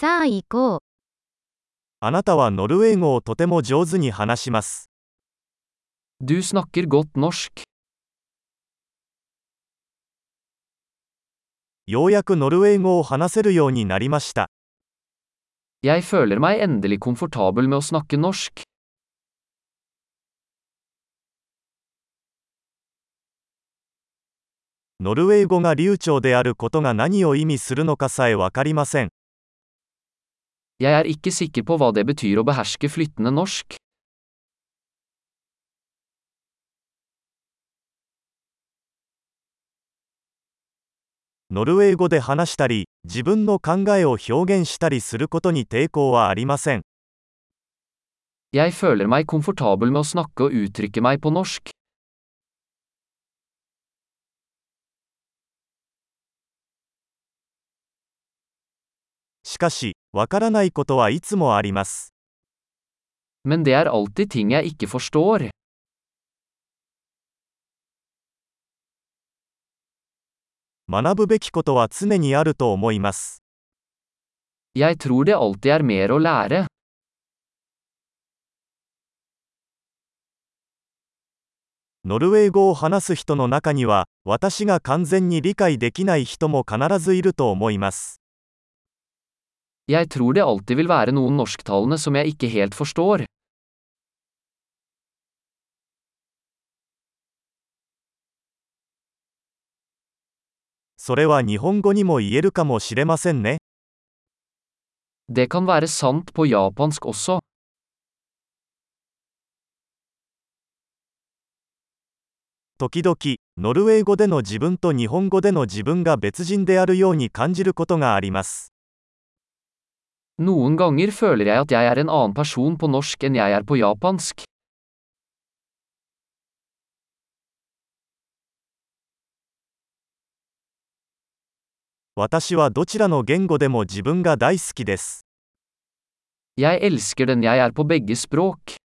さあ行こう。あなたはノルウェー語をとても上手に話します。Du snakker godt norsk. ようやくノルウェー語を話せるようになりました。Jeg føler meg endelig komfortabel med å snakke norsk. ノルウェー語が流暢であることが何を意味するのかさえわかりません。Jeg er ikke sikker på hva det betyr å beherske flyttende norsk. ノルウェー語で話したり、自分の考えを表現したりすることに抵抗はありません。Jeg føler meg komfortabel med å snakke og uttrykke meg på norsk. しかし、わからないことはいつもあります。Men det er alltid ting jeg ikke forstår. 学ぶべきことは常にあると思います。Jeg tror det alltid er mer å lære. ノルウェー語を話す人の中には、私が完全に理解できない人も必ずいると思います。Jeg tror det alltid vil være noen norsktalende som jeg ikke helt forstår. それは日本語にも言えるかもしれませんね。Det kan være sant på japansk også. 時々、ノルウェー語での自分と日本語での自分が別人であるように感じることがあります。Noen ganger føler jeg at jeg er en annen person på norsk enn jeg er på japansk. Jeg elsker den jeg er på begge språk.